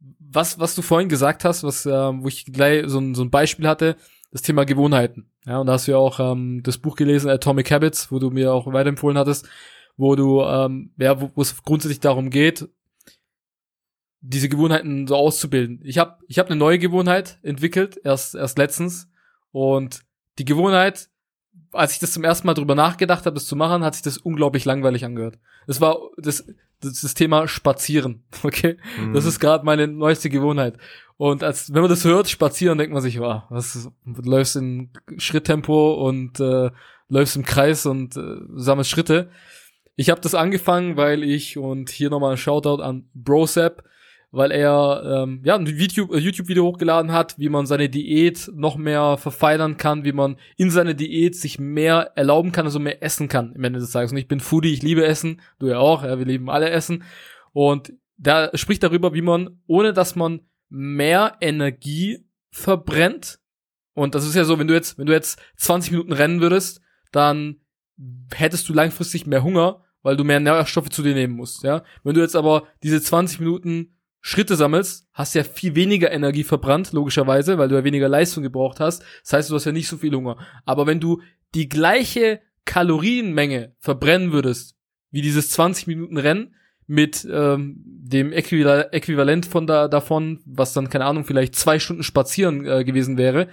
was, was du vorhin gesagt hast, was, äh, wo ich gleich so ein, so ein Beispiel hatte, das Thema Gewohnheiten. Ja, und da hast du ja auch ähm, das Buch gelesen, Atomic Habits, wo du mir auch weiterempfohlen hattest, wo du, ähm, ja, wo es grundsätzlich darum geht, diese Gewohnheiten so auszubilden. Ich habe ich hab eine neue Gewohnheit entwickelt, erst, erst letztens. Und die Gewohnheit, als ich das zum ersten Mal drüber nachgedacht habe, das zu machen, hat sich das unglaublich langweilig angehört. Es war das, das, das Thema Spazieren, okay? Mhm. Das ist gerade meine neueste Gewohnheit. Und als wenn man das hört, spazieren, denkt man sich, wow, was du läufst in Schritttempo und äh, läufst im Kreis und äh, sammelst Schritte. Ich habe das angefangen, weil ich und hier nochmal ein Shoutout an Brosap, weil er ähm, ja ein YouTube äh, YouTube Video hochgeladen hat, wie man seine Diät noch mehr verfeinern kann, wie man in seiner Diät sich mehr erlauben kann, also mehr essen kann im Ende des Tages. Und ich bin Foodie, ich liebe Essen, du ja auch, ja, wir lieben alle Essen und da spricht darüber, wie man ohne dass man mehr Energie verbrennt. Und das ist ja so, wenn du jetzt, wenn du jetzt 20 Minuten rennen würdest, dann hättest du langfristig mehr Hunger, weil du mehr Nährstoffe zu dir nehmen musst, ja. Wenn du jetzt aber diese 20 Minuten Schritte sammelst, hast ja viel weniger Energie verbrannt, logischerweise, weil du ja weniger Leistung gebraucht hast. Das heißt, du hast ja nicht so viel Hunger. Aber wenn du die gleiche Kalorienmenge verbrennen würdest, wie dieses 20 Minuten Rennen, mit ähm, dem Äquivalent von da, davon, was dann, keine Ahnung, vielleicht zwei Stunden spazieren äh, gewesen wäre,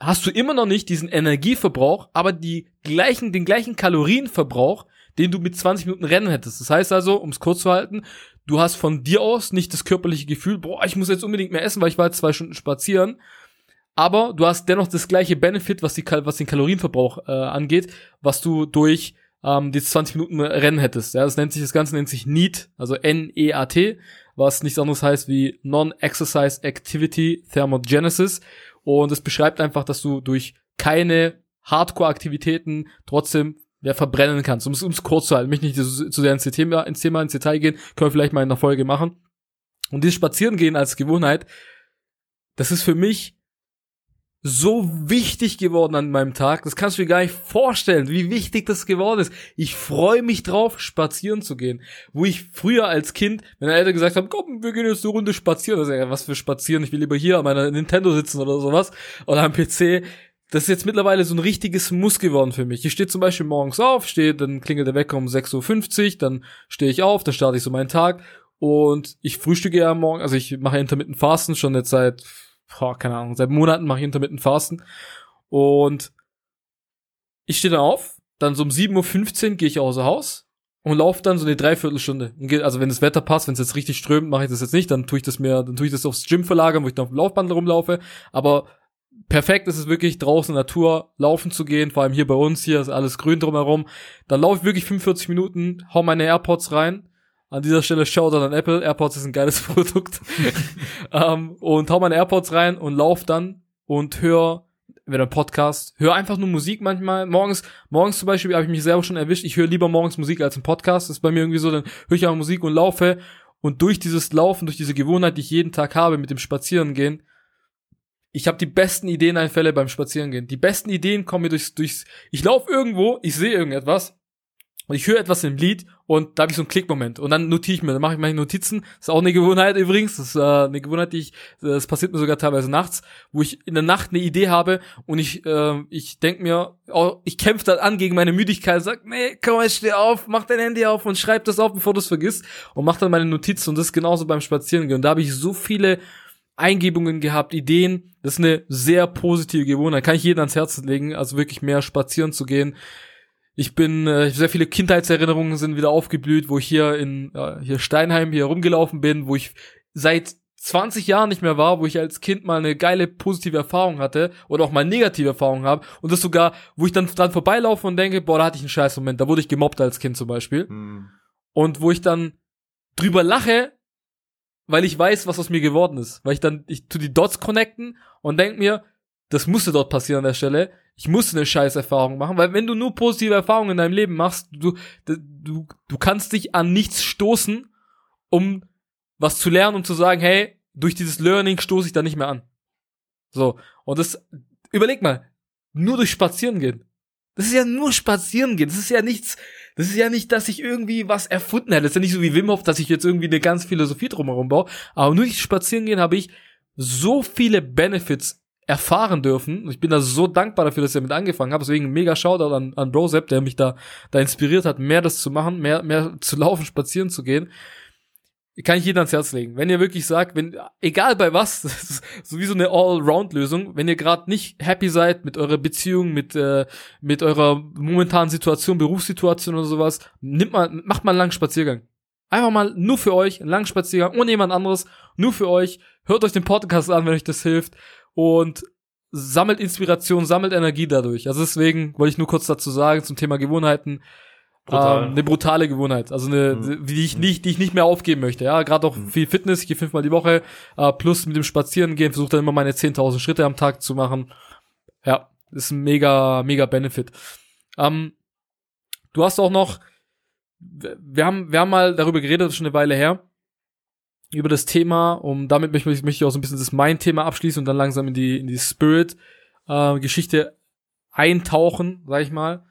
hast du immer noch nicht diesen Energieverbrauch, aber die gleichen, den gleichen Kalorienverbrauch, den du mit 20 Minuten Rennen hättest. Das heißt also, um es kurz zu halten, du hast von dir aus nicht das körperliche Gefühl, boah, ich muss jetzt unbedingt mehr essen, weil ich war jetzt zwei Stunden spazieren. Aber du hast dennoch das gleiche Benefit, was, die, was den Kalorienverbrauch äh, angeht, was du durch ähm, die 20 Minuten Rennen hättest. Ja, das nennt sich, das Ganze nennt sich NEAT, also N-E-A-T, was nichts anderes heißt wie Non-Exercise Activity Thermogenesis. Und es beschreibt einfach, dass du durch keine Hardcore-Aktivitäten trotzdem ja, verbrennen kannst. Um es kurz zu halten, mich nicht zu sehr ins Thema, ins Thema, ins Detail gehen, können wir vielleicht mal in einer Folge machen. Und dieses Spazierengehen als Gewohnheit, das ist für mich so wichtig geworden an meinem Tag. Das kannst du dir gar nicht vorstellen, wie wichtig das geworden ist. Ich freue mich drauf, spazieren zu gehen. Wo ich früher als Kind, wenn Eltern gesagt haben, komm, wir gehen jetzt eine Runde spazieren, das ist ja was für spazieren, ich will lieber hier an meiner Nintendo sitzen oder sowas oder am PC. Das ist jetzt mittlerweile so ein richtiges Muss geworden für mich. Ich stehe zum Beispiel morgens auf, stehe, dann klingelt der Wecker um 6.50 Uhr, dann stehe ich auf, dann starte ich so meinen Tag und ich frühstücke ja morgen, also ich mache Intermittent Fasten schon jetzt seit boah, keine Ahnung, seit Monaten mache ich intermittent Fasten. Und ich stehe dann auf, dann so um 7.15 Uhr gehe ich außer Haus und laufe dann so eine Dreiviertelstunde. Also wenn das Wetter passt, wenn es jetzt richtig strömt, mache ich das jetzt nicht, dann tue ich das mir, dann tue ich das aufs Gym verlagern, wo ich dann auf dem Laufband rumlaufe. Aber perfekt ist es wirklich, draußen Natur laufen zu gehen, vor allem hier bei uns, hier ist alles grün drumherum. Dann laufe ich wirklich 45 Minuten, hau meine AirPods rein, an dieser Stelle Shoutout an Apple. AirPods ist ein geiles Produkt. um, ähm, und hau meine AirPods rein und lauf dann und hör wieder ein Podcast. Hör einfach nur Musik manchmal. Morgens, morgens zum Beispiel habe ich mich selber schon erwischt. Ich höre lieber morgens Musik als ein Podcast. Das ist bei mir irgendwie so, dann höre ich auch Musik und laufe. Und durch dieses Laufen, durch diese Gewohnheit, die ich jeden Tag habe mit dem Spazierengehen, ich habe die besten Ideeneinfälle beim Spazierengehen. Die besten Ideen kommen mir durchs, durchs ich laufe irgendwo, ich sehe irgendetwas und ich höre etwas im Lied und da habe ich so einen Klickmoment und dann notiere ich mir, dann mache ich meine Notizen. Das ist auch eine Gewohnheit übrigens, das ist äh, eine Gewohnheit, die ich, das passiert mir sogar teilweise nachts, wo ich in der Nacht eine Idee habe und ich, äh, ich denk mir, oh, ich kämpfe dann an gegen meine Müdigkeit, sag, nee, komm, jetzt steh auf, mach dein Handy auf und schreib das auf, bevor du es vergisst und mach dann meine Notizen und das ist genauso beim Spazierengehen. Und da habe ich so viele Eingebungen gehabt, Ideen. Das ist eine sehr positive Gewohnheit. Kann ich jedem ans Herz legen, also wirklich mehr spazieren zu gehen. Ich bin, äh, sehr viele Kindheitserinnerungen sind wieder aufgeblüht, wo ich hier in äh, hier Steinheim hier rumgelaufen bin, wo ich seit 20 Jahren nicht mehr war, wo ich als Kind mal eine geile positive Erfahrung hatte oder auch mal negative Erfahrungen habe und das sogar, wo ich dann dran vorbeilaufe und denke, boah, da hatte ich einen scheiß Moment, da wurde ich gemobbt als Kind zum Beispiel hm. und wo ich dann drüber lache, weil ich weiß, was aus mir geworden ist, weil ich dann ich tu die Dots connecten und denk mir, das musste dort passieren an der Stelle ich musste eine scheiß Erfahrung machen, weil wenn du nur positive Erfahrungen in deinem Leben machst, du, du, du kannst dich an nichts stoßen, um was zu lernen und zu sagen, hey, durch dieses Learning stoße ich da nicht mehr an. So. Und das, überleg mal, nur durch Spazieren gehen. Das ist ja nur Spazieren gehen. Das ist ja nichts, Das ist ja nicht, dass ich irgendwie was erfunden hätte. Das ist ja nicht so wie Wim Hof, dass ich jetzt irgendwie eine ganz Philosophie drumherum baue. Aber nur durch Spazieren gehen habe ich so viele Benefits erfahren dürfen. Ich bin da so dankbar dafür, dass ich damit angefangen habe. Deswegen mega Shoutout an, an Brosep, der mich da, da inspiriert hat, mehr das zu machen, mehr, mehr zu laufen, spazieren zu gehen kann ich jedem ans Herz legen. Wenn ihr wirklich sagt, wenn, egal bei was, das ist sowieso eine All-Round-Lösung, wenn ihr gerade nicht happy seid mit eurer Beziehung, mit, äh, mit eurer momentanen Situation, Berufssituation oder sowas, nimmt mal, macht mal einen langen Spaziergang. Einfach mal nur für euch, einen langen Spaziergang, ohne jemand anderes, nur für euch. Hört euch den Podcast an, wenn euch das hilft. Und sammelt Inspiration, sammelt Energie dadurch. Also deswegen wollte ich nur kurz dazu sagen zum Thema Gewohnheiten. Brutal. Ähm, eine brutale Gewohnheit, also eine, mhm. die ich nicht, die ich nicht mehr aufgeben möchte. Ja, gerade auch mhm. viel Fitness, ich gehe fünfmal die Woche, äh, plus mit dem Spazierengehen, versuche dann immer meine 10.000 Schritte am Tag zu machen. Ja, ist ein mega, mega Benefit. Ähm, du hast auch noch, wir haben, wir haben mal darüber geredet, schon eine Weile her, über das Thema, um damit möchte ich, möchte ich auch so ein bisschen das Mein-Thema abschließen und dann langsam in die, in die Spirit-Geschichte äh, eintauchen, sag ich mal.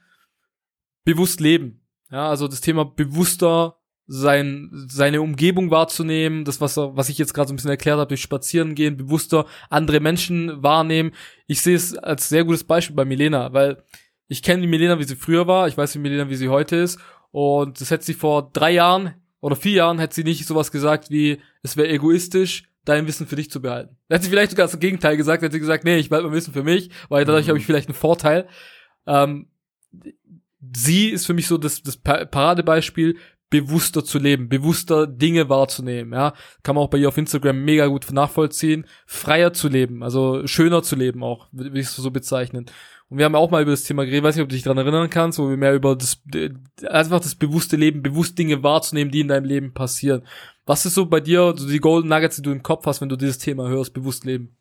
Bewusst leben. Ja, also das Thema bewusster sein, seine Umgebung wahrzunehmen, das, was, was ich jetzt gerade so ein bisschen erklärt habe, durch Spazieren gehen, bewusster andere Menschen wahrnehmen. Ich sehe es als sehr gutes Beispiel bei Milena, weil ich kenne die Milena, wie sie früher war, ich weiß die Milena, wie sie heute ist. Und das hätte sie vor drei Jahren oder vier Jahren hätte sie nicht sowas gesagt wie, es wäre egoistisch, dein Wissen für dich zu behalten. Da hätte sie vielleicht sogar das Gegenteil gesagt, hätte sie gesagt, nee, ich behalte mein Wissen für mich, weil dadurch mhm. habe ich vielleicht einen Vorteil. Ähm, sie ist für mich so das, das Paradebeispiel, bewusster zu leben, bewusster Dinge wahrzunehmen, ja. Kann man auch bei ihr auf Instagram mega gut nachvollziehen, freier zu leben, also schöner zu leben auch, würde ich es so bezeichnen. Und wir haben auch mal über das Thema geredet, weiß nicht, ob du dich daran erinnern kannst, wo wir mehr über das, einfach das bewusste Leben, bewusst Dinge wahrzunehmen, die in deinem Leben passieren. Was ist so bei dir, so die Golden Nuggets, die du im Kopf hast, wenn du dieses Thema hörst, bewusst leben?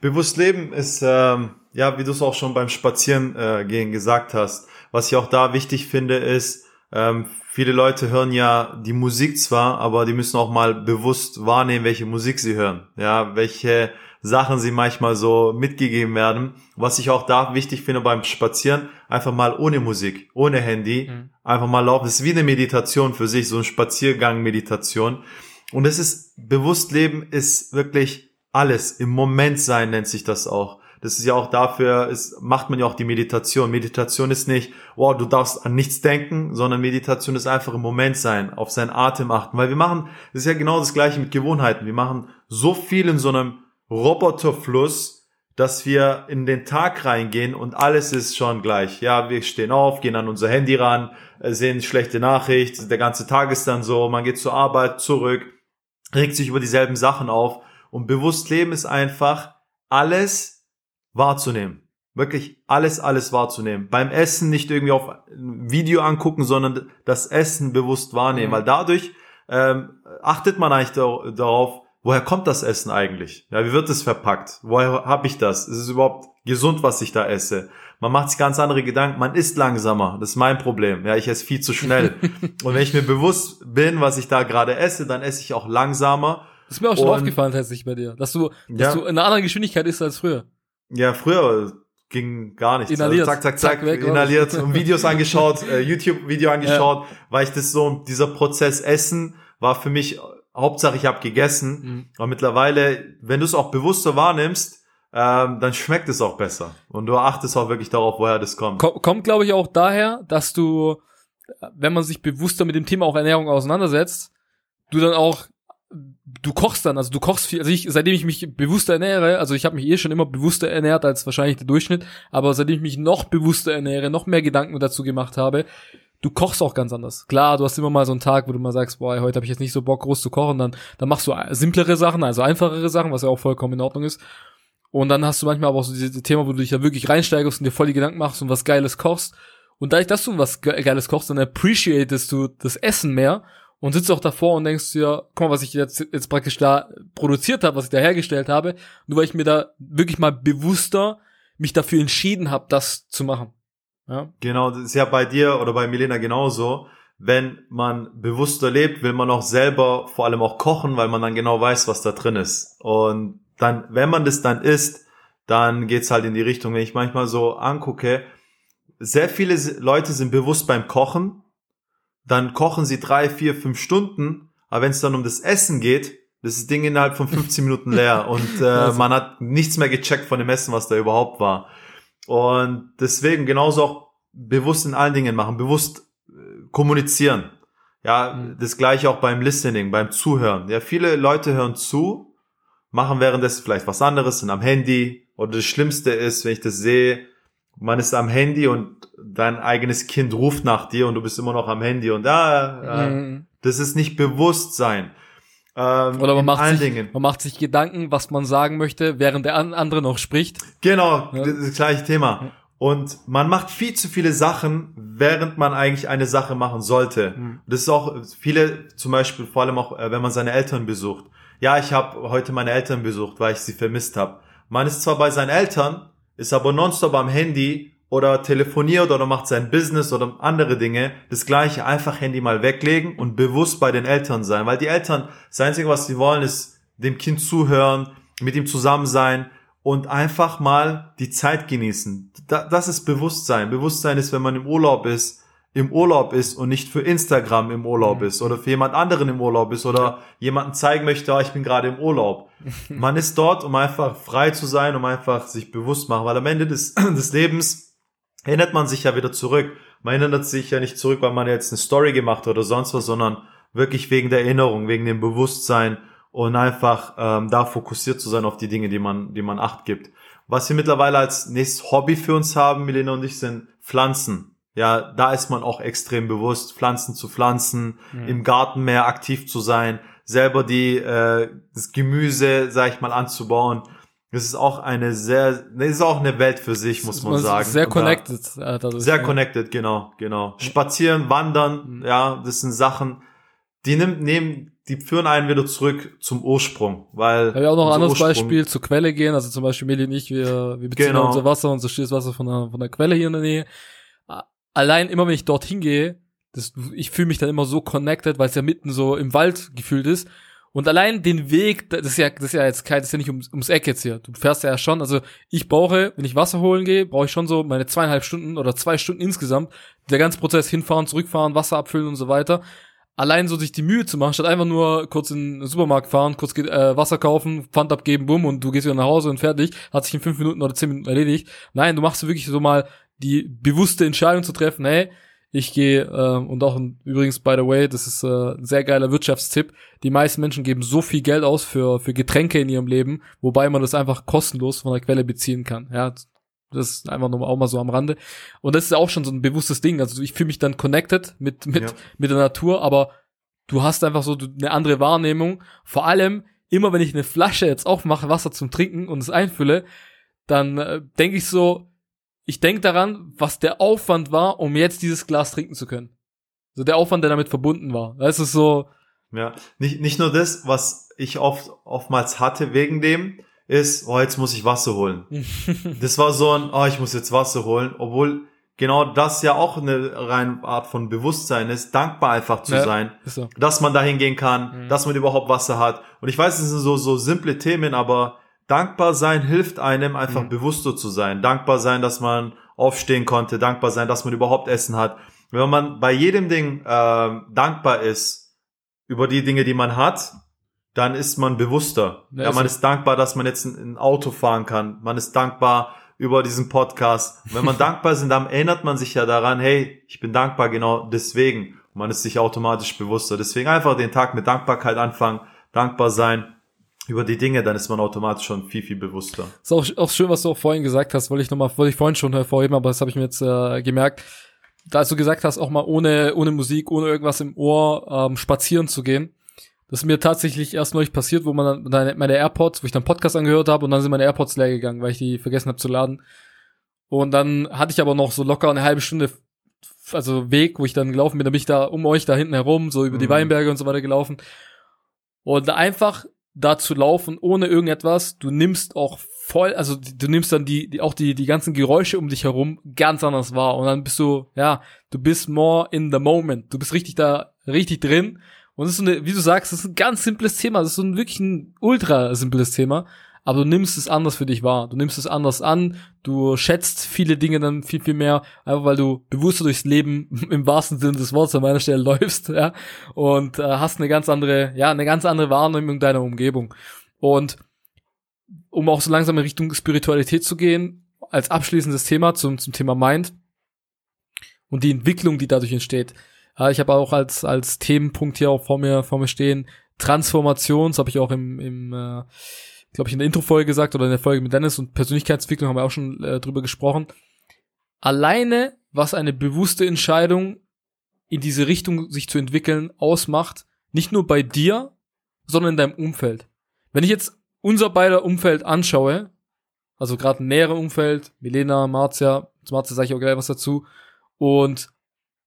Bewusst leben ist, ähm, ja, wie du es auch schon beim Spazieren äh, gesagt hast, was ich auch da wichtig finde, ist, ähm, viele Leute hören ja die Musik zwar, aber die müssen auch mal bewusst wahrnehmen, welche Musik sie hören. Ja, welche Sachen sie manchmal so mitgegeben werden. Was ich auch da wichtig finde beim Spazieren, einfach mal ohne Musik, ohne Handy, mhm. einfach mal laufen. Das ist wie eine Meditation für sich, so ein Spaziergang-Meditation. Und es ist, bewusst leben ist wirklich alles. Im Moment sein nennt sich das auch. Das ist ja auch dafür, ist, macht man ja auch die Meditation. Meditation ist nicht, wow, du darfst an nichts denken, sondern Meditation ist einfach im Moment sein, auf seinen Atem achten. Weil wir machen, das ist ja genau das gleiche mit Gewohnheiten. Wir machen so viel in so einem Roboterfluss, dass wir in den Tag reingehen und alles ist schon gleich. Ja, wir stehen auf, gehen an unser Handy ran, äh, sehen schlechte Nachricht, der ganze Tag ist dann so, man geht zur Arbeit zurück, regt sich über dieselben Sachen auf und bewusst leben ist einfach alles wahrzunehmen. Wirklich alles, alles wahrzunehmen. Beim Essen nicht irgendwie auf ein Video angucken, sondern das Essen bewusst wahrnehmen. Mhm. Weil dadurch ähm, achtet man eigentlich darauf, woher kommt das Essen eigentlich? Ja, wie wird es verpackt? Woher habe ich das? Ist es überhaupt gesund, was ich da esse? Man macht sich ganz andere Gedanken, man isst langsamer. Das ist mein Problem. Ja, ich esse viel zu schnell. Und wenn ich mir bewusst bin, was ich da gerade esse, dann esse ich auch langsamer. Das ist mir auch schon Und, aufgefallen tatsächlich bei dir, dass du, dass ja. du in einer anderen Geschwindigkeit isst als früher. Ja, früher ging gar nichts. Inhaliert. Also zack, zack, zack, zack weg, inhaliert Videos angeschaut, äh, YouTube-Video angeschaut, ja. weil ich das so, dieser Prozess Essen war für mich, Hauptsache ich habe gegessen. Mhm. Aber mittlerweile, wenn du es auch bewusster wahrnimmst, ähm, dann schmeckt es auch besser. Und du achtest auch wirklich darauf, woher das kommt. Kommt, kommt glaube ich, auch daher, dass du, wenn man sich bewusster mit dem Thema auch Ernährung auseinandersetzt, du dann auch du kochst dann, also du kochst viel, also ich, seitdem ich mich bewusster ernähre, also ich habe mich eh schon immer bewusster ernährt als wahrscheinlich der Durchschnitt, aber seitdem ich mich noch bewusster ernähre, noch mehr Gedanken dazu gemacht habe, du kochst auch ganz anders. Klar, du hast immer mal so einen Tag, wo du mal sagst, boah, heute habe ich jetzt nicht so Bock groß zu kochen, dann dann machst du simplere Sachen, also einfachere Sachen, was ja auch vollkommen in Ordnung ist. Und dann hast du manchmal aber auch so dieses Thema, wo du dich ja wirklich reinsteigerst und dir voll die Gedanken machst und was Geiles kochst. Und dadurch, dass du was Geiles kochst, dann appreciatest du das Essen mehr und sitzt auch davor und denkst dir, guck mal, was ich jetzt, jetzt praktisch da produziert habe, was ich da hergestellt habe, nur weil ich mir da wirklich mal bewusster mich dafür entschieden habe, das zu machen. Ja? Genau, das ist ja bei dir oder bei Milena genauso. Wenn man bewusster lebt, will man auch selber vor allem auch kochen, weil man dann genau weiß, was da drin ist. Und dann, wenn man das dann isst, dann geht's halt in die Richtung, wenn ich manchmal so angucke, sehr viele Leute sind bewusst beim Kochen, dann kochen sie drei, vier, fünf Stunden, aber wenn es dann um das Essen geht, das ist das Ding innerhalb von 15 Minuten leer und äh, man hat nichts mehr gecheckt von dem Essen, was da überhaupt war. Und deswegen genauso auch bewusst in allen Dingen machen, bewusst äh, kommunizieren. Ja, mhm. das gleiche auch beim Listening, beim Zuhören. Ja, viele Leute hören zu, machen währenddessen vielleicht was anderes, sind am Handy. Oder das Schlimmste ist, wenn ich das sehe, man ist am Handy und dein eigenes Kind ruft nach dir und du bist immer noch am Handy und da, ah, mhm. das ist nicht Bewusstsein. Ähm, Oder man macht, sich, Dingen. man macht sich Gedanken, was man sagen möchte, während der andere noch spricht. Genau, ja. das, das gleiche Thema. Und man macht viel zu viele Sachen, während man eigentlich eine Sache machen sollte. Mhm. Das ist auch viele, zum Beispiel vor allem auch, äh, wenn man seine Eltern besucht. Ja, ich habe heute meine Eltern besucht, weil ich sie vermisst habe. Man ist zwar bei seinen Eltern, ist aber nonstop am Handy oder telefoniert oder macht sein Business oder andere Dinge, das gleiche, einfach Handy mal weglegen und bewusst bei den Eltern sein, weil die Eltern, das Einzige, was sie wollen, ist dem Kind zuhören, mit ihm zusammen sein und einfach mal die Zeit genießen. das ist Bewusstsein. Bewusstsein ist, wenn man im Urlaub ist, im Urlaub ist und nicht für Instagram im Urlaub mhm. ist oder für jemand anderen im Urlaub ist oder jemanden zeigen möchte, oh, ich bin gerade im Urlaub. Man ist dort, um einfach frei zu sein, um einfach sich bewusst machen, weil am Ende des, des Lebens erinnert man sich ja wieder zurück. Man erinnert sich ja nicht zurück, weil man jetzt eine Story gemacht hat oder sonst was, sondern wirklich wegen der Erinnerung, wegen dem Bewusstsein und einfach ähm, da fokussiert zu sein auf die Dinge, die man, die man acht gibt. Was wir mittlerweile als nächstes Hobby für uns haben, Milena und ich, sind Pflanzen. Ja, da ist man auch extrem bewusst, Pflanzen zu pflanzen, mhm. im Garten mehr aktiv zu sein, selber die äh, das Gemüse, sag ich mal, anzubauen. Das ist auch eine sehr, das ist auch eine Welt für sich, muss man, man sagen. Sehr connected. Da, dadurch, sehr connected, genau, genau. Spazieren, wandern, mhm. ja, das sind Sachen, die nimmt, nehmen, die führen einen wieder zurück zum Ursprung, weil. Ja, auch noch ein anderes Ursprung, Beispiel, zur Quelle gehen, also zum Beispiel Meli und ich, wir, wir beziehen genau. unser Wasser und so steht das Wasser von der, von der Quelle hier in der Nähe. Allein immer, wenn ich dorthin gehe, das, ich fühle mich dann immer so connected, weil es ja mitten so im Wald gefühlt ist und allein den Weg, das ist ja, das ist ja jetzt kein, das ist ja nicht ums, ums Eck jetzt hier. Du fährst ja schon, also ich brauche, wenn ich Wasser holen gehe, brauche ich schon so meine zweieinhalb Stunden oder zwei Stunden insgesamt. Der ganze Prozess hinfahren, zurückfahren, Wasser abfüllen und so weiter. Allein so sich die Mühe zu machen, statt einfach nur kurz in den Supermarkt fahren, kurz äh, Wasser kaufen, Pfand abgeben, bumm, und du gehst wieder nach Hause und fertig, hat sich in fünf Minuten oder zehn Minuten erledigt. Nein, du machst wirklich so mal die bewusste Entscheidung zu treffen, hey, ich gehe, äh, und auch übrigens, by the way, das ist äh, ein sehr geiler Wirtschaftstipp. Die meisten Menschen geben so viel Geld aus für, für Getränke in ihrem Leben, wobei man das einfach kostenlos von der Quelle beziehen kann. Ja, das ist einfach nur auch mal so am Rande. Und das ist auch schon so ein bewusstes Ding. Also ich fühle mich dann connected mit, mit, ja. mit der Natur, aber du hast einfach so eine andere Wahrnehmung. Vor allem, immer wenn ich eine Flasche jetzt aufmache, Wasser zum Trinken und es einfülle, dann äh, denke ich so, ich denke daran, was der Aufwand war, um jetzt dieses Glas trinken zu können. So der Aufwand, der damit verbunden war. Das ist so. Ja, nicht, nicht nur das, was ich oft, oftmals hatte wegen dem, ist, oh, jetzt muss ich Wasser holen. das war so ein, oh, ich muss jetzt Wasser holen, obwohl genau das ja auch eine reine Art von Bewusstsein ist, dankbar einfach zu ja, sein, so. dass man dahin gehen kann, mhm. dass man überhaupt Wasser hat. Und ich weiß, es sind so, so simple Themen, aber dankbar sein hilft einem einfach mhm. bewusster zu sein. Dankbar sein, dass man aufstehen konnte, dankbar sein, dass man überhaupt Essen hat. Wenn man bei jedem Ding äh, dankbar ist über die Dinge, die man hat, dann ist man bewusster. Ja, ja man ist dankbar, dass man jetzt ein, ein, Auto fahren kann. Man ist dankbar über diesen Podcast. wenn man dankbar ist, dann erinnert man sich ja daran, hey, ich bin dankbar genau deswegen. man ist sich automatisch bewusster. Deswegen einfach den Tag mit Dankbarkeit anfangen, dankbar sein über die Dinge, dann ist man automatisch schon viel, viel bewusster. Ist auch, auch schön, was du auch vorhin gesagt hast, wollte ich nochmal, wollte ich vorhin schon hervorheben, aber das habe ich mir jetzt äh, gemerkt. Da als du gesagt hast, auch mal ohne, ohne Musik, ohne irgendwas im Ohr ähm, spazieren zu gehen. Das ist mir tatsächlich erst neulich passiert, wo man dann meine AirPods, wo ich dann Podcast angehört habe und dann sind meine AirPods leer gegangen, weil ich die vergessen habe zu laden. Und dann hatte ich aber noch so locker eine halbe Stunde, also Weg, wo ich dann gelaufen bin, da bin ich da um euch da hinten herum, so über mhm. die Weinberge und so weiter gelaufen. Und einfach da zu laufen ohne irgendetwas. Du nimmst auch voll, also du nimmst dann die, die auch die die ganzen Geräusche um dich herum ganz anders wahr und dann bist du ja, du bist more in the moment. Du bist richtig da richtig drin und es ist so eine, wie du sagst, das ist ein ganz simples Thema, das ist so ein wirklich ein ultra simples Thema, aber du nimmst es anders für dich wahr. Du nimmst es anders an, du schätzt viele Dinge dann viel, viel mehr, einfach weil du bewusster durchs Leben im wahrsten Sinne des Wortes an meiner Stelle läufst, ja, und äh, hast eine ganz andere, ja, eine ganz andere Wahrnehmung deiner Umgebung. Und um auch so langsam in Richtung Spiritualität zu gehen, als abschließendes Thema zum, zum Thema Mind und die Entwicklung, die dadurch entsteht. Ja, ich habe auch als, als Themenpunkt hier auch vor mir, vor mir stehen, Transformation, das habe ich auch im, im äh, glaube ich, in der Intro-Folge gesagt oder in der Folge mit Dennis und Persönlichkeitsentwicklung haben wir auch schon äh, drüber gesprochen. Alleine, was eine bewusste Entscheidung in diese Richtung sich zu entwickeln ausmacht, nicht nur bei dir, sondern in deinem Umfeld. Wenn ich jetzt unser beider Umfeld anschaue, also gerade ein näheres Umfeld, Milena, Marzia, zu Marzia sage ich auch gleich was dazu, und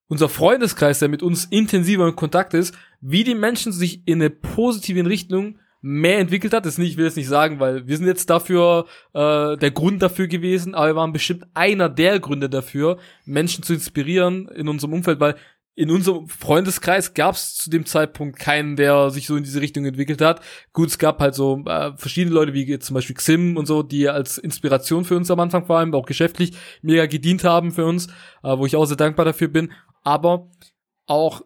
unser Freundeskreis, der mit uns intensiver in Kontakt ist, wie die Menschen sich in eine positive Richtung mehr entwickelt hat. Das nicht, ich will jetzt nicht sagen, weil wir sind jetzt dafür äh, der Grund dafür gewesen, aber wir waren bestimmt einer der Gründe dafür, Menschen zu inspirieren in unserem Umfeld, weil in unserem Freundeskreis gab es zu dem Zeitpunkt keinen, der sich so in diese Richtung entwickelt hat. Gut, es gab halt so äh, verschiedene Leute, wie zum Beispiel Xim und so, die als Inspiration für uns am Anfang vor allem, auch geschäftlich mega gedient haben für uns, äh, wo ich auch sehr dankbar dafür bin. Aber auch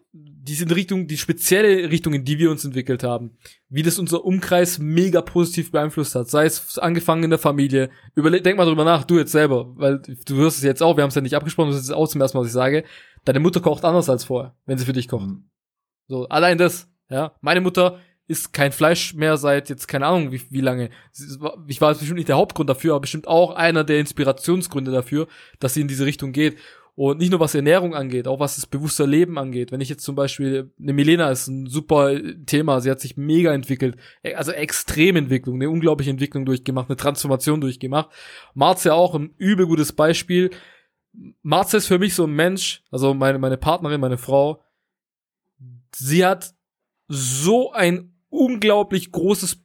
diese Richtung, die spezielle Richtung, in die wir uns entwickelt haben, wie das unser Umkreis mega positiv beeinflusst hat, sei es angefangen in der Familie. Überleg, denk mal drüber nach, du jetzt selber, weil du hörst es jetzt auch, wir haben es ja nicht abgesprochen, das ist auch zum ersten Mal, was ich sage. Deine Mutter kocht anders als vorher, wenn sie für dich kocht. Mhm. So, allein das, ja. Meine Mutter isst kein Fleisch mehr seit jetzt keine Ahnung wie, wie lange. Ich war bestimmt nicht der Hauptgrund dafür, aber bestimmt auch einer der Inspirationsgründe dafür, dass sie in diese Richtung geht. Und nicht nur was Ernährung angeht, auch was das bewusste Leben angeht. Wenn ich jetzt zum Beispiel, eine Milena ist ein super Thema, sie hat sich mega entwickelt, e, also Extrementwicklung, eine unglaubliche Entwicklung durchgemacht, eine Transformation durchgemacht. Marzia auch ein übel gutes Beispiel. Marzia ist für mich so ein Mensch, also meine, meine Partnerin, meine Frau, sie hat so ein unglaublich großes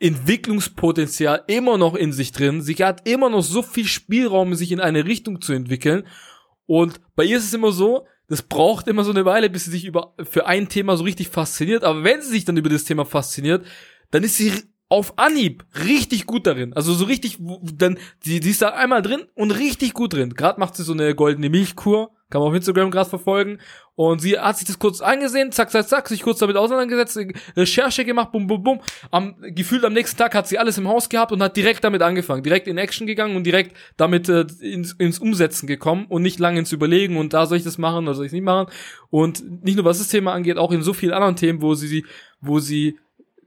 Entwicklungspotenzial immer noch in sich drin. Sie hat immer noch so viel Spielraum, sich in eine Richtung zu entwickeln. Und bei ihr ist es immer so, das braucht immer so eine Weile, bis sie sich über, für ein Thema so richtig fasziniert. Aber wenn sie sich dann über das Thema fasziniert, dann ist sie auf Anhieb richtig gut darin. Also so richtig, dann, sie, sie ist da einmal drin und richtig gut drin. Gerade macht sie so eine goldene Milchkur, kann man auf Instagram gerade verfolgen. Und sie hat sich das kurz angesehen, zack, zack, zack, sich kurz damit auseinandergesetzt, Recherche gemacht, bum, bum, bum. Am, gefühlt am nächsten Tag hat sie alles im Haus gehabt und hat direkt damit angefangen, direkt in Action gegangen und direkt damit äh, ins, ins Umsetzen gekommen und nicht lange ins Überlegen und da soll ich das machen oder soll ich es nicht machen. Und nicht nur was das Thema angeht, auch in so vielen anderen Themen, wo sie, wo sie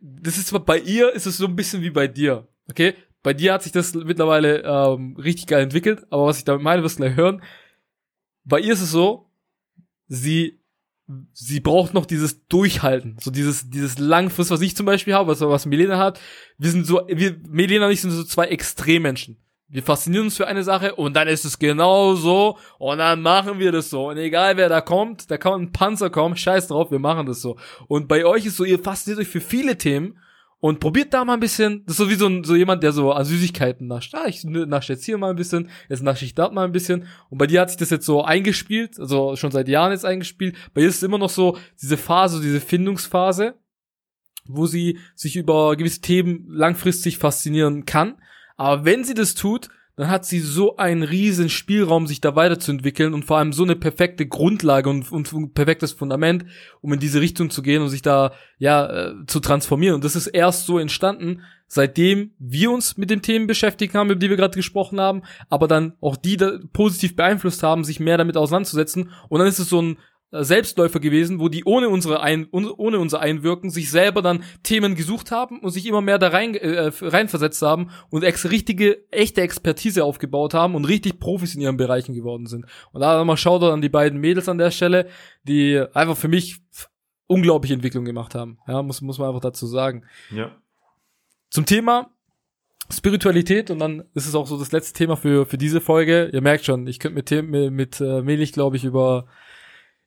das ist bei ihr ist es so ein bisschen wie bei dir. Okay? Bei dir hat sich das mittlerweile ähm, richtig geil entwickelt, aber was ich damit meine, wirst du gleich hören. Bei ihr ist es so, sie sie braucht noch dieses Durchhalten, so dieses dieses langfrist, was ich zum Beispiel habe, was was Melena hat. Wir sind so, wir Melena und ich sind so zwei Extremmenschen. Wir faszinieren uns für eine Sache und dann ist es genau so und dann machen wir das so. Und egal wer da kommt, da kann ein Panzer kommen, scheiß drauf, wir machen das so. Und bei euch ist so, ihr fasziniert euch für viele Themen und probiert da mal ein bisschen. Das ist so wie so, so jemand, der so an Süßigkeiten nascht. Ah, ich nasche jetzt hier mal ein bisschen, jetzt nasche ich dort mal ein bisschen. Und bei dir hat sich das jetzt so eingespielt, also schon seit Jahren jetzt eingespielt. Bei ihr ist es immer noch so diese Phase, diese Findungsphase, wo sie sich über gewisse Themen langfristig faszinieren kann aber wenn sie das tut, dann hat sie so einen riesen Spielraum, sich da weiterzuentwickeln und vor allem so eine perfekte Grundlage und, und ein perfektes Fundament, um in diese Richtung zu gehen und sich da ja äh, zu transformieren. Und das ist erst so entstanden, seitdem wir uns mit den Themen beschäftigt haben, über die wir gerade gesprochen haben, aber dann auch die da positiv beeinflusst haben, sich mehr damit auseinanderzusetzen. Und dann ist es so ein Selbstläufer gewesen, wo die ohne unsere ein, ohne unser Einwirken sich selber dann Themen gesucht haben und sich immer mehr da rein äh, reinversetzt haben und ex richtige echte Expertise aufgebaut haben und richtig Profis in ihren Bereichen geworden sind. Und da nochmal Shoutout an die beiden Mädels an der Stelle, die einfach für mich unglaubliche Entwicklung gemacht haben. Ja, muss muss man einfach dazu sagen. Ja. Zum Thema Spiritualität und dann ist es auch so das letzte Thema für für diese Folge. Ihr merkt schon, ich könnte mit mit, mit äh, Melich glaube ich über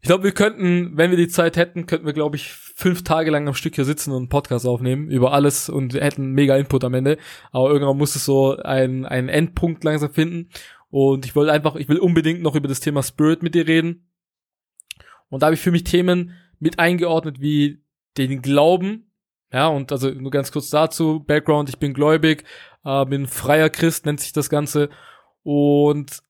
ich glaube, wir könnten, wenn wir die Zeit hätten, könnten wir, glaube ich, fünf Tage lang am Stück hier sitzen und einen Podcast aufnehmen über alles und hätten mega Input am Ende. Aber irgendwann muss es so einen, einen Endpunkt langsam finden. Und ich wollte einfach, ich will unbedingt noch über das Thema Spirit mit dir reden. Und da habe ich für mich Themen mit eingeordnet wie den Glauben. Ja, und also nur ganz kurz dazu, Background, ich bin gläubig, äh, bin freier Christ, nennt sich das Ganze. Und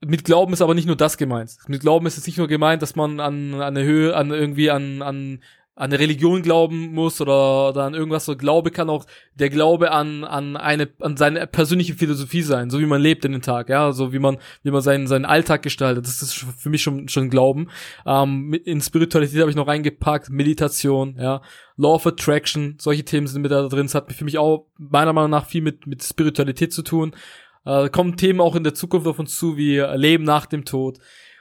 mit Glauben ist aber nicht nur das gemeint. Mit Glauben ist es nicht nur gemeint, dass man an, an eine Höhe, an irgendwie an, an an eine Religion glauben muss oder, oder an irgendwas so Glaube kann auch der Glaube an an eine an seine persönliche Philosophie sein, so wie man lebt in den Tag, ja, so wie man wie man seinen seinen Alltag gestaltet. Das ist für mich schon schon Glauben. Ähm, in Spiritualität habe ich noch reingepackt Meditation, ja, Law of Attraction, solche Themen sind mit da drin. Das hat für mich auch meiner Meinung nach viel mit mit Spiritualität zu tun. Äh, kommen Themen auch in der Zukunft auf uns zu, wie Leben nach dem Tod.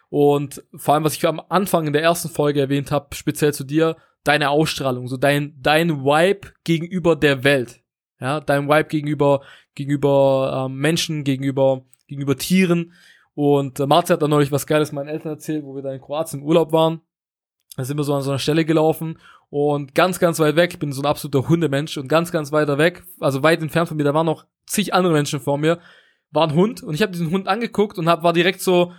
Und vor allem, was ich am Anfang in der ersten Folge erwähnt habe, speziell zu dir, deine Ausstrahlung, so dein, dein Vibe gegenüber der Welt. Ja, dein Vibe gegenüber, gegenüber ähm, Menschen, gegenüber, gegenüber Tieren. Und äh, Marzi hat da neulich was Geiles meinen Eltern erzählt, wo wir da in Kroatien im Urlaub waren. Da sind wir so an so einer Stelle gelaufen und ganz, ganz weit weg, ich bin so ein absoluter Hundemensch und ganz, ganz weiter weg, also weit entfernt von mir, da waren noch zig andere Menschen vor mir, war ein Hund und ich habe diesen Hund angeguckt und hab, war direkt so,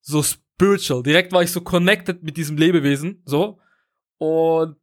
so spiritual. Direkt war ich so connected mit diesem Lebewesen, so. Und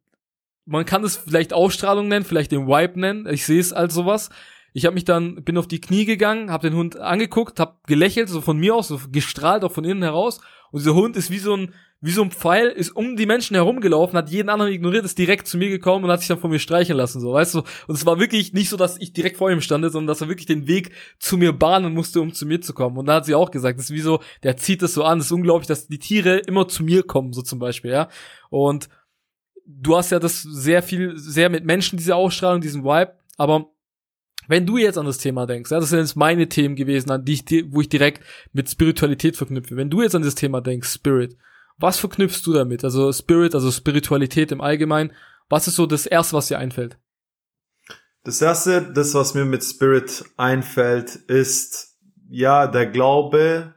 man kann es vielleicht Ausstrahlung nennen, vielleicht den Vibe nennen. Ich sehe es als sowas. Ich habe mich dann, bin auf die Knie gegangen, habe den Hund angeguckt, habe gelächelt, so von mir aus, so gestrahlt, auch von innen heraus. Und dieser Hund ist wie so ein, wie so ein Pfeil, ist um die Menschen herumgelaufen, hat jeden anderen ignoriert, ist direkt zu mir gekommen und hat sich dann von mir streichen lassen, so, weißt du? Und es war wirklich nicht so, dass ich direkt vor ihm stand, sondern dass er wirklich den Weg zu mir bahnen musste, um zu mir zu kommen. Und da hat sie auch gesagt, das ist wie so, der zieht das so an, das ist unglaublich, dass die Tiere immer zu mir kommen, so zum Beispiel, ja? Und du hast ja das sehr viel, sehr mit Menschen, diese Ausstrahlung, diesen Vibe, aber wenn du jetzt an das Thema denkst, ja, das sind jetzt meine Themen gewesen, an die ich, wo ich direkt mit Spiritualität verknüpfe. Wenn du jetzt an das Thema denkst, Spirit, was verknüpfst du damit? Also Spirit, also Spiritualität im Allgemeinen. Was ist so das erste, was dir einfällt? Das erste, das, was mir mit Spirit einfällt, ist, ja, der Glaube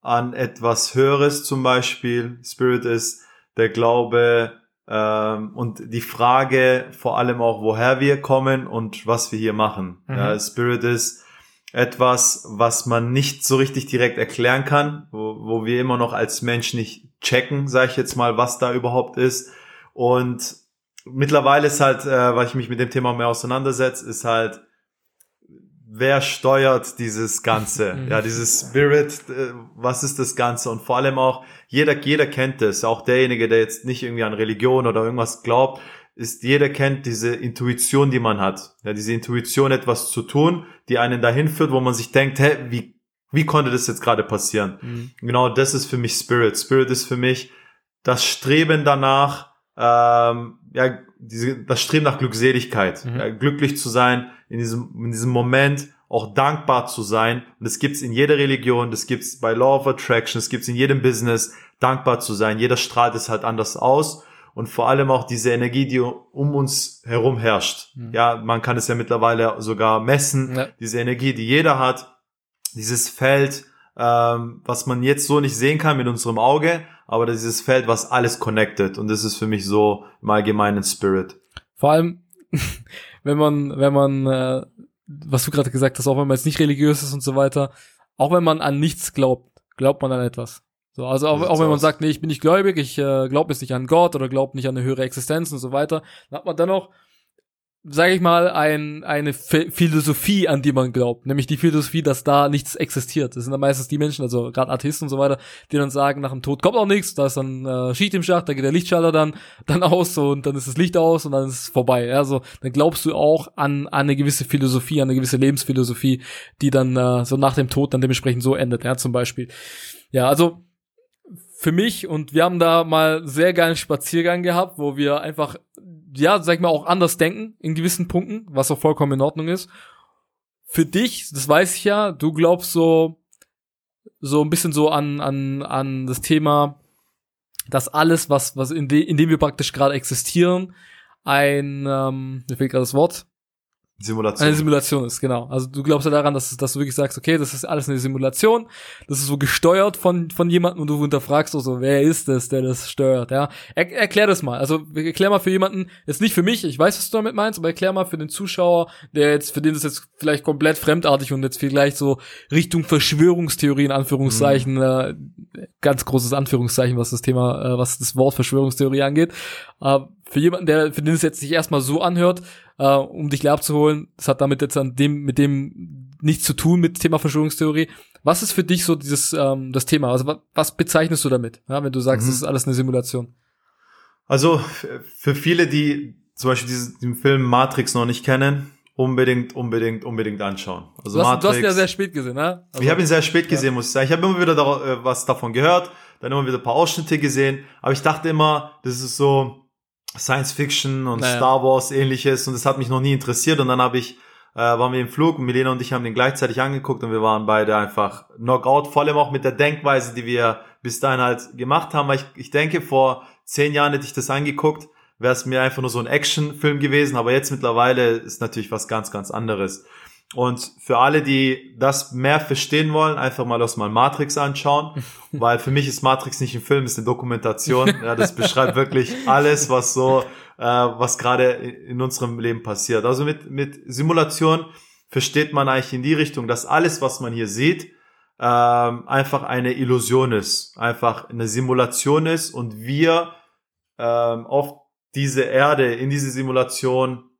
an etwas Höheres zum Beispiel. Spirit ist der Glaube und die Frage vor allem auch, woher wir kommen und was wir hier machen. Mhm. Ja, Spirit ist etwas, was man nicht so richtig direkt erklären kann, wo, wo wir immer noch als Mensch nicht checken, sage ich jetzt mal, was da überhaupt ist. Und mittlerweile ist halt, äh, weil ich mich mit dem Thema mehr auseinandersetze, ist halt, wer steuert dieses Ganze? Mhm. ja, dieses Spirit, äh, was ist das Ganze? Und vor allem auch, jeder, jeder kennt es, auch derjenige, der jetzt nicht irgendwie an Religion oder irgendwas glaubt, ist, jeder kennt diese Intuition, die man hat. Ja, diese Intuition, etwas zu tun, die einen dahin führt, wo man sich denkt, hä, wie, wie konnte das jetzt gerade passieren? Mhm. Genau, das ist für mich Spirit. Spirit ist für mich das Streben danach, ähm, ja, diese, das Streben nach Glückseligkeit, mhm. ja, glücklich zu sein in diesem, in diesem Moment, auch dankbar zu sein. Und das gibt's in jeder Religion, das gibt's bei Law of Attraction, das gibt's in jedem Business, dankbar zu sein. Jeder strahlt es halt anders aus. Und vor allem auch diese Energie, die um uns herum herrscht. Mhm. Ja, man kann es ja mittlerweile sogar messen. Ja. Diese Energie, die jeder hat, dieses Feld, ähm, was man jetzt so nicht sehen kann mit unserem Auge, aber dieses Feld, was alles connected. Und das ist für mich so im allgemeinen Spirit. Vor allem, wenn man, wenn man äh, was du gerade gesagt hast, auch wenn man jetzt nicht religiös ist und so weiter, auch wenn man an nichts glaubt, glaubt man an etwas. So, also auch, auch wenn man sagt, nee, ich bin nicht gläubig, ich äh, glaube jetzt nicht an Gott oder glaube nicht an eine höhere Existenz und so weiter, dann hat man dennoch sage ich mal, ein, eine Philosophie, an die man glaubt. Nämlich die Philosophie, dass da nichts existiert. Das sind dann meistens die Menschen, also gerade Atheisten und so weiter, die dann sagen, nach dem Tod kommt auch nichts, da ist dann äh, Schicht im Schacht, da geht der Lichtschalter dann, dann aus und dann ist das Licht aus und dann ist es vorbei. Also dann glaubst du auch an, an eine gewisse Philosophie, an eine gewisse Lebensphilosophie, die dann äh, so nach dem Tod dann dementsprechend so endet, ja, zum Beispiel. Ja, also für mich und wir haben da mal sehr geilen Spaziergang gehabt, wo wir einfach ja, sag ich mal, auch anders denken in gewissen Punkten, was auch vollkommen in Ordnung ist. Für dich, das weiß ich ja, du glaubst so, so ein bisschen so an, an, an das Thema, dass alles, was, was in, de, in dem wir praktisch gerade existieren, ein, ähm, mir fehlt gerade das Wort, Simulation. Eine Simulation ist, genau. Also du glaubst ja daran, dass, dass du wirklich sagst, okay, das ist alles eine Simulation, das ist so gesteuert von, von jemandem und du hinterfragst so, so wer ist das, der das steuert, ja. Er, erklär das mal. Also erklär mal für jemanden, jetzt nicht für mich, ich weiß, was du damit meinst, aber erklär mal für den Zuschauer, der jetzt, für den das jetzt vielleicht komplett fremdartig und jetzt vielleicht so Richtung Verschwörungstheorie in Anführungszeichen, mhm. äh, ganz großes Anführungszeichen, was das Thema, äh, was das Wort Verschwörungstheorie angeht. Äh, für jemanden, der für den es jetzt sich erstmal so anhört, äh, um dich leer abzuholen, das hat damit jetzt an dem mit dem nichts zu tun mit Thema Verschwörungstheorie. Was ist für dich so dieses ähm, das Thema? Also was, was bezeichnest du damit, ja, wenn du sagst, mhm. das ist alles eine Simulation? Also für viele, die zum Beispiel diesen, diesen Film Matrix noch nicht kennen, unbedingt, unbedingt, unbedingt anschauen. Also du hast, Matrix, du hast ihn ja sehr spät gesehen, ne? Also, ich habe ihn sehr spät gesehen, ja. muss ich sagen. Ich habe immer wieder da, äh, was davon gehört, dann immer wieder ein paar Ausschnitte gesehen, aber ich dachte immer, das ist so Science Fiction und naja. Star Wars ähnliches und das hat mich noch nie interessiert und dann habe ich äh, waren wir im Flug und Milena und ich haben den gleichzeitig angeguckt und wir waren beide einfach Knockout, vor allem auch mit der Denkweise, die wir bis dahin halt gemacht haben, weil ich, ich denke, vor zehn Jahren hätte ich das angeguckt, wäre es mir einfach nur so ein Actionfilm gewesen, aber jetzt mittlerweile ist natürlich was ganz, ganz anderes. Und für alle, die das mehr verstehen wollen, einfach mal aus mal Matrix anschauen, weil für mich ist Matrix nicht ein Film, ist eine Dokumentation. Ja, das beschreibt wirklich alles, was so, äh, was gerade in unserem Leben passiert. Also mit mit Simulation versteht man eigentlich in die Richtung, dass alles, was man hier sieht, ähm, einfach eine Illusion ist, einfach eine Simulation ist und wir ähm, auf diese Erde in diese Simulation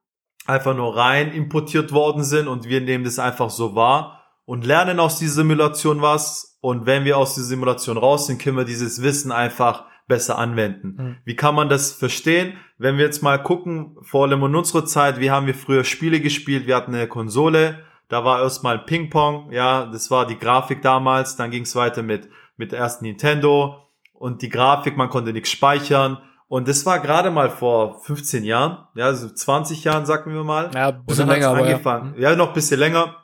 einfach nur rein importiert worden sind und wir nehmen das einfach so wahr und lernen aus dieser Simulation was. Und wenn wir aus dieser Simulation raus sind, können wir dieses Wissen einfach besser anwenden. Mhm. Wie kann man das verstehen? Wenn wir jetzt mal gucken, vor allem in unserer Zeit, wie haben wir früher Spiele gespielt? Wir hatten eine Konsole, da war erstmal Ping-Pong, ja, das war die Grafik damals, dann ging es weiter mit, mit erst Nintendo und die Grafik, man konnte nichts speichern und das war gerade mal vor 15 Jahren, ja, so 20 Jahren, sagen wir mal. Ja, ein bisschen länger, aber angefangen. Ja. ja, noch ein bisschen länger.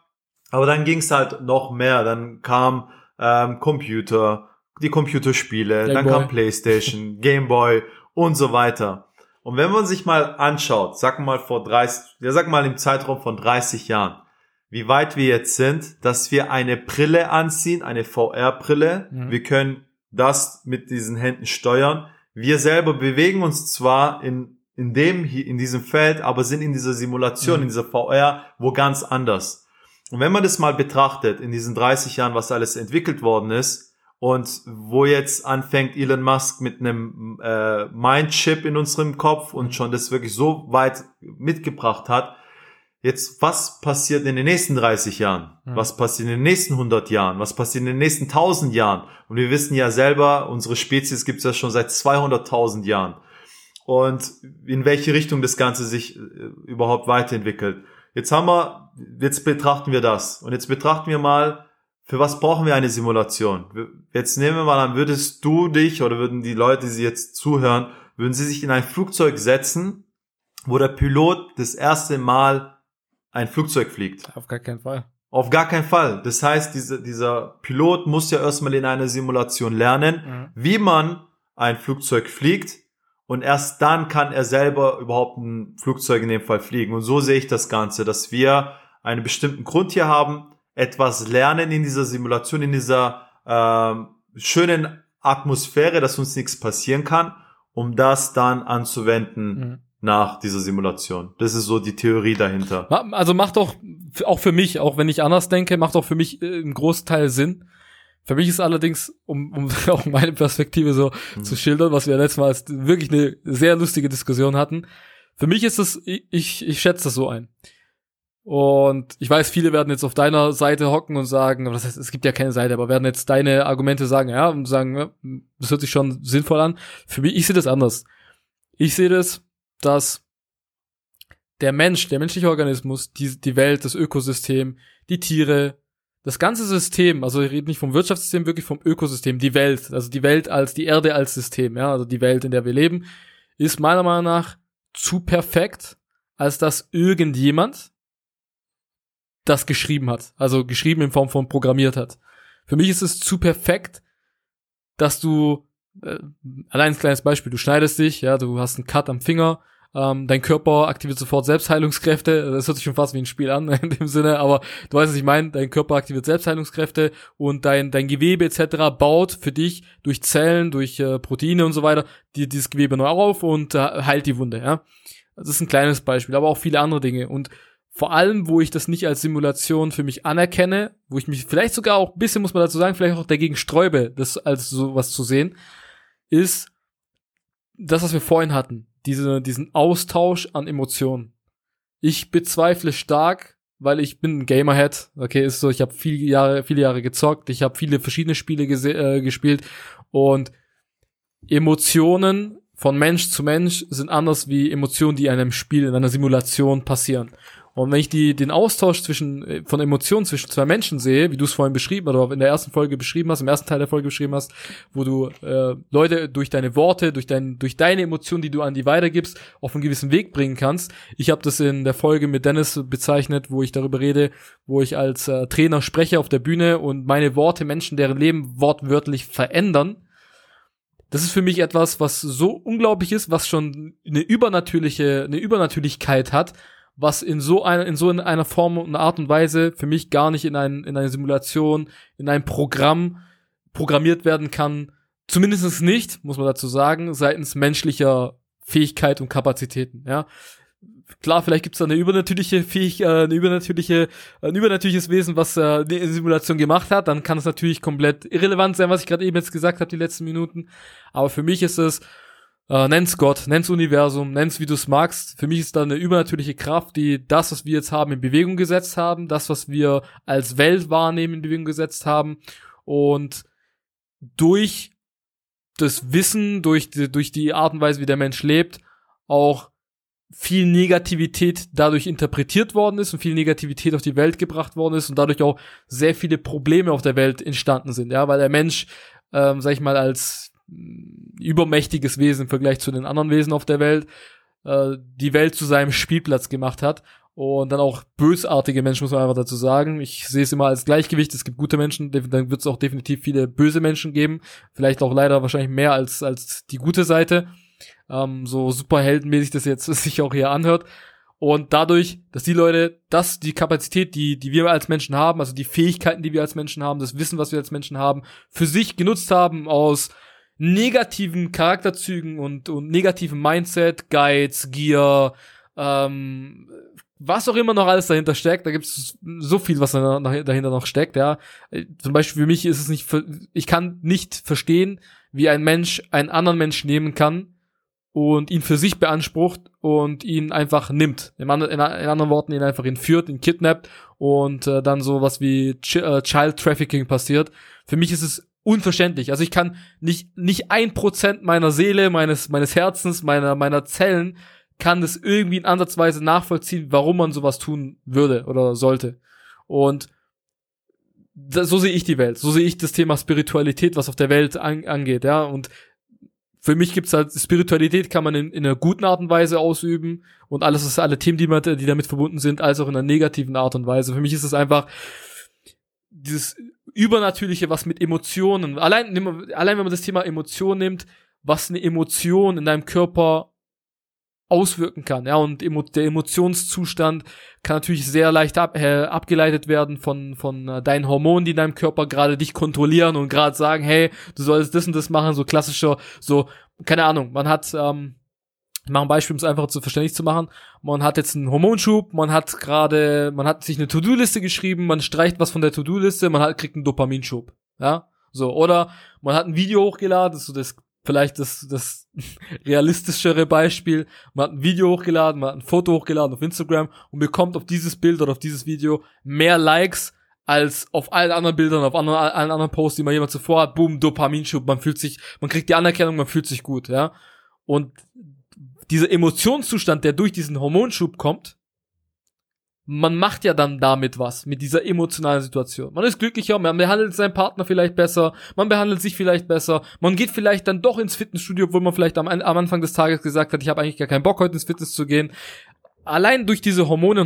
Aber dann ging es halt noch mehr. Dann kam ähm, Computer, die Computerspiele, Game dann Boy. kam PlayStation, Game Boy und so weiter. Und wenn man sich mal anschaut, sag mal vor 30, ja, sag mal im Zeitraum von 30 Jahren, wie weit wir jetzt sind, dass wir eine Brille anziehen, eine VR-Brille. Mhm. Wir können das mit diesen Händen steuern wir selber bewegen uns zwar in, in dem, in diesem Feld, aber sind in dieser Simulation, mhm. in dieser VR, wo ganz anders. Und wenn man das mal betrachtet, in diesen 30 Jahren, was alles entwickelt worden ist, und wo jetzt anfängt Elon Musk mit einem äh, Mindchip in unserem Kopf und schon das wirklich so weit mitgebracht hat, Jetzt, was passiert in den nächsten 30 Jahren? Mhm. Was passiert in den nächsten 100 Jahren? Was passiert in den nächsten 1000 Jahren? Und wir wissen ja selber, unsere Spezies gibt es ja schon seit 200.000 Jahren. Und in welche Richtung das Ganze sich äh, überhaupt weiterentwickelt. Jetzt haben wir, jetzt betrachten wir das. Und jetzt betrachten wir mal, für was brauchen wir eine Simulation? Jetzt nehmen wir mal an, würdest du dich oder würden die Leute, die jetzt zuhören, würden sie sich in ein Flugzeug setzen, wo der Pilot das erste Mal ein Flugzeug fliegt. Auf gar keinen Fall. Auf gar keinen Fall. Das heißt, diese, dieser Pilot muss ja erstmal in einer Simulation lernen, mhm. wie man ein Flugzeug fliegt und erst dann kann er selber überhaupt ein Flugzeug in dem Fall fliegen. Und so sehe ich das Ganze, dass wir einen bestimmten Grund hier haben, etwas lernen in dieser Simulation, in dieser ähm, schönen Atmosphäre, dass uns nichts passieren kann, um das dann anzuwenden mhm nach dieser Simulation. Das ist so die Theorie dahinter. Also macht doch auch für mich, auch wenn ich anders denke, macht auch für mich äh, einen Großteil Sinn. Für mich ist allerdings, um, um auch meine Perspektive so mhm. zu schildern, was wir letztes Mal als wirklich eine sehr lustige Diskussion hatten. Für mich ist es, ich, ich schätze das so ein. Und ich weiß, viele werden jetzt auf deiner Seite hocken und sagen, das heißt, es gibt ja keine Seite, aber werden jetzt deine Argumente sagen, ja, und sagen, das hört sich schon sinnvoll an. Für mich, ich sehe das anders. Ich sehe das, dass der Mensch, der menschliche Organismus, die, die Welt, das Ökosystem, die Tiere, das ganze System, also ich rede nicht vom Wirtschaftssystem, wirklich vom Ökosystem, die Welt, also die Welt als, die Erde als System, ja, also die Welt, in der wir leben, ist meiner Meinung nach zu perfekt, als dass irgendjemand das geschrieben hat. Also geschrieben in Form von programmiert hat. Für mich ist es zu perfekt, dass du, äh, allein ein kleines Beispiel, du schneidest dich, ja, du hast einen Cut am Finger, ähm, dein Körper aktiviert sofort Selbstheilungskräfte. Das hört sich schon fast wie ein Spiel an in dem Sinne, aber du weißt, was ich meine. Dein Körper aktiviert Selbstheilungskräfte und dein, dein Gewebe etc. baut für dich durch Zellen, durch äh, Proteine und so weiter die, dieses Gewebe neu auf und äh, heilt die Wunde. Ja, Das ist ein kleines Beispiel, aber auch viele andere Dinge. Und vor allem, wo ich das nicht als Simulation für mich anerkenne, wo ich mich vielleicht sogar auch bisschen, muss man dazu sagen, vielleicht auch dagegen sträube, das als sowas zu sehen, ist, das, was wir vorhin hatten, diese, diesen Austausch an Emotionen. Ich bezweifle stark, weil ich bin ein Gamerhead. Okay, ist so, ich habe viele Jahre, viele Jahre gezockt, ich habe viele verschiedene Spiele äh, gespielt und Emotionen von Mensch zu Mensch sind anders wie Emotionen, die in einem Spiel, in einer Simulation passieren. Und wenn ich die, den Austausch zwischen, äh, von Emotionen zwischen zwei Menschen sehe, wie du es vorhin beschrieben oder in der ersten Folge beschrieben hast, im ersten Teil der Folge beschrieben hast, wo du äh, Leute durch deine Worte, durch, dein, durch deine Emotionen, die du an die weitergibst, auf einen gewissen Weg bringen kannst. Ich habe das in der Folge mit Dennis bezeichnet, wo ich darüber rede, wo ich als äh, Trainer spreche auf der Bühne und meine Worte Menschen, deren Leben wortwörtlich verändern. Das ist für mich etwas, was so unglaublich ist, was schon eine übernatürliche, eine Übernatürlichkeit hat, was in so einer, in so in einer Form und Art und Weise für mich gar nicht in, ein, in eine Simulation, in ein Programm programmiert werden kann. Zumindest nicht, muss man dazu sagen, seitens menschlicher Fähigkeit und Kapazitäten, ja. Klar, vielleicht gibt es da eine übernatürliche Fähigkeit, äh, eine übernatürliche, ein übernatürliches Wesen, was äh, eine Simulation gemacht hat, dann kann es natürlich komplett irrelevant sein, was ich gerade eben jetzt gesagt habe, die letzten Minuten. Aber für mich ist es äh, nenn's Gott, nenn's Universum, nenn's wie du es magst. Für mich ist da eine übernatürliche Kraft, die das, was wir jetzt haben, in Bewegung gesetzt haben, das, was wir als Welt wahrnehmen, in Bewegung gesetzt haben. Und durch das Wissen, durch die, durch die Art und Weise, wie der Mensch lebt, auch viel Negativität dadurch interpretiert worden ist und viel Negativität auf die Welt gebracht worden ist und dadurch auch sehr viele Probleme auf der Welt entstanden sind, ja, weil der Mensch, ähm, sag ich mal, als übermächtiges Wesen im Vergleich zu den anderen Wesen auf der Welt, äh, die Welt zu seinem Spielplatz gemacht hat. Und dann auch bösartige Menschen, muss man einfach dazu sagen. Ich sehe es immer als Gleichgewicht. Es gibt gute Menschen, dann wird es auch definitiv viele böse Menschen geben. Vielleicht auch leider wahrscheinlich mehr als, als die gute Seite. Ähm, so superheldenmäßig das jetzt sich auch hier anhört. Und dadurch, dass die Leute, das, die Kapazität, die, die wir als Menschen haben, also die Fähigkeiten, die wir als Menschen haben, das Wissen, was wir als Menschen haben, für sich genutzt haben aus negativen Charakterzügen und, und negativen Mindset, Guides, Gier, ähm, was auch immer noch alles dahinter steckt, da gibt es so viel, was dahinter noch steckt, ja. Zum Beispiel für mich ist es nicht, ich kann nicht verstehen, wie ein Mensch einen anderen Mensch nehmen kann und ihn für sich beansprucht und ihn einfach nimmt. In anderen Worten, ihn einfach entführt, ihn kidnappt und äh, dann so was wie Ch äh, Child Trafficking passiert. Für mich ist es unverständlich. Also ich kann nicht, nicht ein Prozent meiner Seele, meines, meines Herzens, meiner, meiner Zellen kann das irgendwie in Ansatzweise nachvollziehen, warum man sowas tun würde oder sollte. Und das, so sehe ich die Welt. So sehe ich das Thema Spiritualität, was auf der Welt an, angeht, ja. Und für mich gibt's halt, Spiritualität kann man in, in einer guten Art und Weise ausüben und alles alle Themen, die, man, die damit verbunden sind, als auch in einer negativen Art und Weise. Für mich ist es einfach dieses Übernatürliche, was mit Emotionen, allein, allein wenn man das Thema Emotion nimmt, was eine Emotion in deinem Körper auswirken kann, ja, und der Emotionszustand kann natürlich sehr leicht ab, äh, abgeleitet werden von, von äh, deinen Hormonen, die in deinem Körper gerade dich kontrollieren und gerade sagen, hey, du sollst das und das machen, so klassischer, so, keine Ahnung, man hat, ähm, mache ein Beispiel, um es einfach zu verständlich zu machen. Man hat jetzt einen Hormonschub, man hat gerade, man hat sich eine To-Do-Liste geschrieben, man streicht was von der To-Do-Liste, man hat, kriegt einen Dopaminschub. Ja, so. Oder man hat ein Video hochgeladen, das ist so das, vielleicht das, das realistischere Beispiel. Man hat ein Video hochgeladen, man hat ein Foto hochgeladen auf Instagram und bekommt auf dieses Bild oder auf dieses Video mehr Likes als auf allen anderen Bildern, auf anderen, allen anderen Posts, die man jemand zuvor hat. Boom, Dopaminschub, man fühlt sich, man kriegt die Anerkennung, man fühlt sich gut, ja. Und dieser Emotionszustand, der durch diesen Hormonschub kommt, man macht ja dann damit was, mit dieser emotionalen Situation. Man ist glücklicher, man behandelt seinen Partner vielleicht besser, man behandelt sich vielleicht besser, man geht vielleicht dann doch ins Fitnessstudio, obwohl man vielleicht am, am Anfang des Tages gesagt hat, ich habe eigentlich gar keinen Bock, heute ins Fitness zu gehen. Allein durch diese Hormone,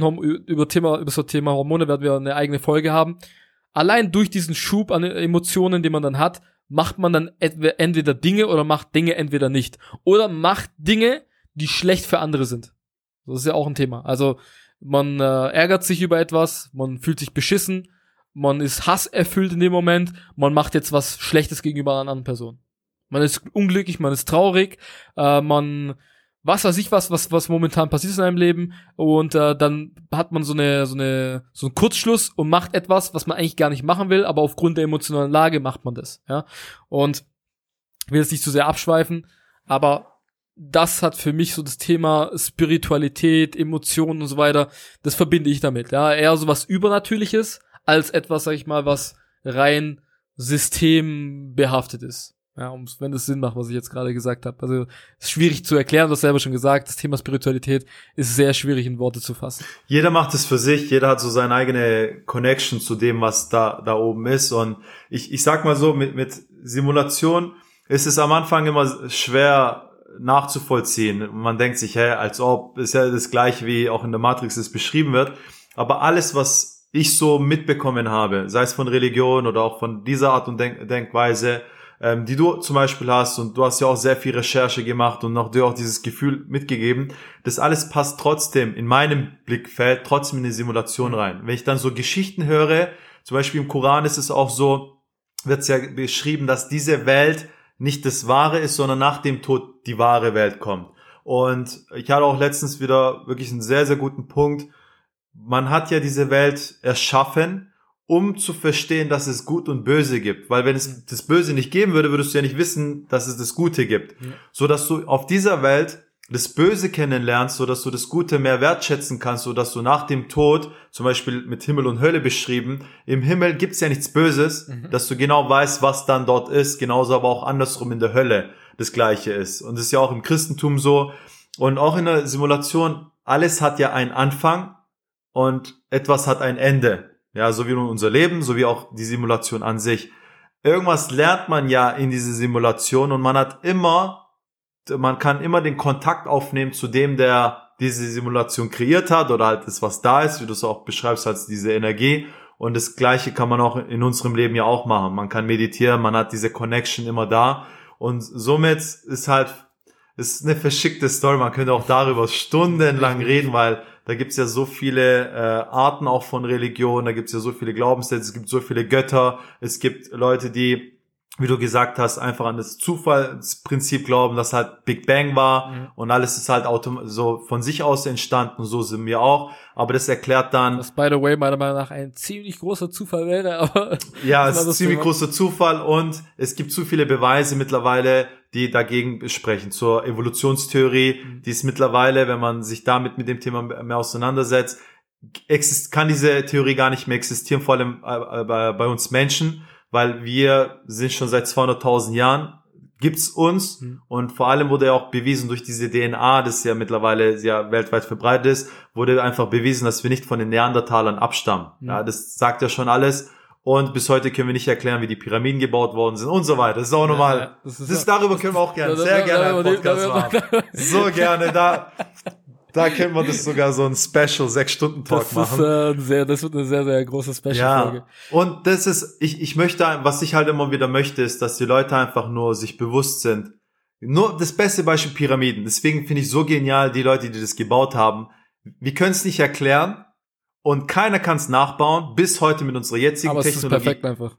über Thema, über so Thema Hormone werden wir eine eigene Folge haben. Allein durch diesen Schub an Emotionen, den man dann hat, macht man dann entweder Dinge oder macht Dinge entweder nicht. Oder macht Dinge, die schlecht für andere sind. Das ist ja auch ein Thema. Also man äh, ärgert sich über etwas, man fühlt sich beschissen, man ist hasserfüllt in dem Moment, man macht jetzt was Schlechtes gegenüber einer anderen Person. Man ist unglücklich, man ist traurig, äh, man was weiß ich was, was, was momentan passiert ist in einem Leben und äh, dann hat man so eine, so eine, so einen Kurzschluss und macht etwas, was man eigentlich gar nicht machen will, aber aufgrund der emotionalen Lage macht man das, ja. Und ich will jetzt nicht zu sehr abschweifen, aber das hat für mich so das Thema Spiritualität, Emotionen und so weiter, das verbinde ich damit. Ja, eher so was Übernatürliches als etwas, sag ich mal, was rein systembehaftet ist. Ja, wenn das Sinn macht, was ich jetzt gerade gesagt habe. Also ist schwierig zu erklären, das selber schon gesagt. Das Thema Spiritualität ist sehr schwierig in Worte zu fassen. Jeder macht es für sich, jeder hat so seine eigene Connection zu dem, was da, da oben ist. Und ich, ich sag mal so, mit, mit Simulation ist es am Anfang immer schwer nachzuvollziehen. Man denkt sich, hä, als ob, ist ja das gleiche, wie auch in der Matrix es beschrieben wird. Aber alles, was ich so mitbekommen habe, sei es von Religion oder auch von dieser Art und Denk Denkweise, ähm, die du zum Beispiel hast und du hast ja auch sehr viel Recherche gemacht und auch dir auch dieses Gefühl mitgegeben, das alles passt trotzdem in meinem Blickfeld trotzdem in die Simulation rein. Wenn ich dann so Geschichten höre, zum Beispiel im Koran ist es auch so, wird es ja beschrieben, dass diese Welt nicht das Wahre ist, sondern nach dem Tod die wahre Welt kommt. Und ich hatte auch letztens wieder wirklich einen sehr, sehr guten Punkt. Man hat ja diese Welt erschaffen um zu verstehen, dass es Gut und Böse gibt. Weil wenn es das Böse nicht geben würde, würdest du ja nicht wissen, dass es das Gute gibt. Ja. So dass du auf dieser Welt das Böse kennenlernst, so dass du das Gute mehr wertschätzen kannst, so dass du nach dem Tod, zum Beispiel mit Himmel und Hölle beschrieben, im Himmel gibt's ja nichts Böses, mhm. dass du genau weißt, was dann dort ist, genauso aber auch andersrum in der Hölle das Gleiche ist. Und das ist ja auch im Christentum so. Und auch in der Simulation, alles hat ja einen Anfang und etwas hat ein Ende. Ja, so wie unser Leben, so wie auch die Simulation an sich. Irgendwas lernt man ja in diese Simulation und man hat immer, man kann immer den Kontakt aufnehmen zu dem, der diese Simulation kreiert hat oder halt das, was da ist, wie du es auch beschreibst, als diese Energie. Und das Gleiche kann man auch in unserem Leben ja auch machen. Man kann meditieren, man hat diese Connection immer da. Und somit ist halt, ist eine verschickte Story. Man könnte auch darüber stundenlang reden, weil da gibt's ja so viele äh, Arten auch von Religion, da gibt's ja so viele Glaubenssätze, es gibt so viele Götter, es gibt Leute, die wie du gesagt hast, einfach an das Zufallsprinzip glauben, dass halt Big Bang war mhm. und alles ist halt so von sich aus entstanden, so sind wir auch. Aber das erklärt dann. Was by the way meiner Meinung nach ein ziemlich großer Zufall wäre, aber. Ja, es ist ein ziemlich großer Zufall und es gibt zu viele Beweise mittlerweile, die dagegen sprechen. Zur Evolutionstheorie, mhm. die ist mittlerweile, wenn man sich damit mit dem Thema mehr auseinandersetzt, kann diese Theorie gar nicht mehr existieren, vor allem äh, bei uns Menschen, weil wir sind schon seit 200.000 Jahren gibt's uns mhm. und vor allem wurde ja auch bewiesen durch diese DNA, das ja mittlerweile sehr weltweit verbreitet ist, wurde einfach bewiesen, dass wir nicht von den Neandertalern abstammen. Mhm. Ja, das sagt ja schon alles. Und bis heute können wir nicht erklären, wie die Pyramiden gebaut worden sind und so weiter. Das ist auch nochmal. Ja, das, ist das darüber können wir auch gerne, sehr gerne einen Podcast machen. So gerne. Da, da können wir das sogar so ein Special sechs Stunden Talk machen. Das, ist, äh, sehr, das wird eine sehr sehr große Special Folge. Ja. Und das ist, ich ich möchte, was ich halt immer wieder möchte, ist, dass die Leute einfach nur sich bewusst sind. Nur das beste Beispiel Pyramiden. Deswegen finde ich so genial die Leute, die das gebaut haben. Wir können es nicht erklären, und keiner kann es nachbauen, bis heute mit unserer jetzigen Aber Technologie. Es ist perfekt einfach.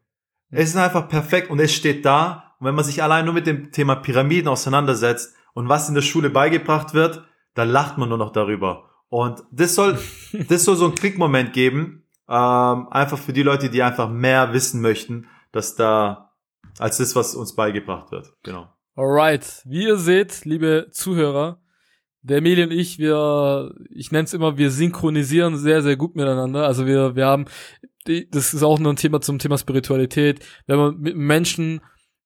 Es ist einfach perfekt und es steht da. Und wenn man sich allein nur mit dem Thema Pyramiden auseinandersetzt und was in der Schule beigebracht wird, dann lacht man nur noch darüber. Und das soll, das soll so einen Klickmoment geben, ähm, einfach für die Leute, die einfach mehr wissen möchten, dass da als das, was uns beigebracht wird. Genau. Alright, wie ihr seht, liebe Zuhörer, der Emil und ich, wir, ich nenne es immer, wir synchronisieren sehr, sehr gut miteinander. Also wir, wir haben, das ist auch noch ein Thema zum Thema Spiritualität. Wenn man mit Menschen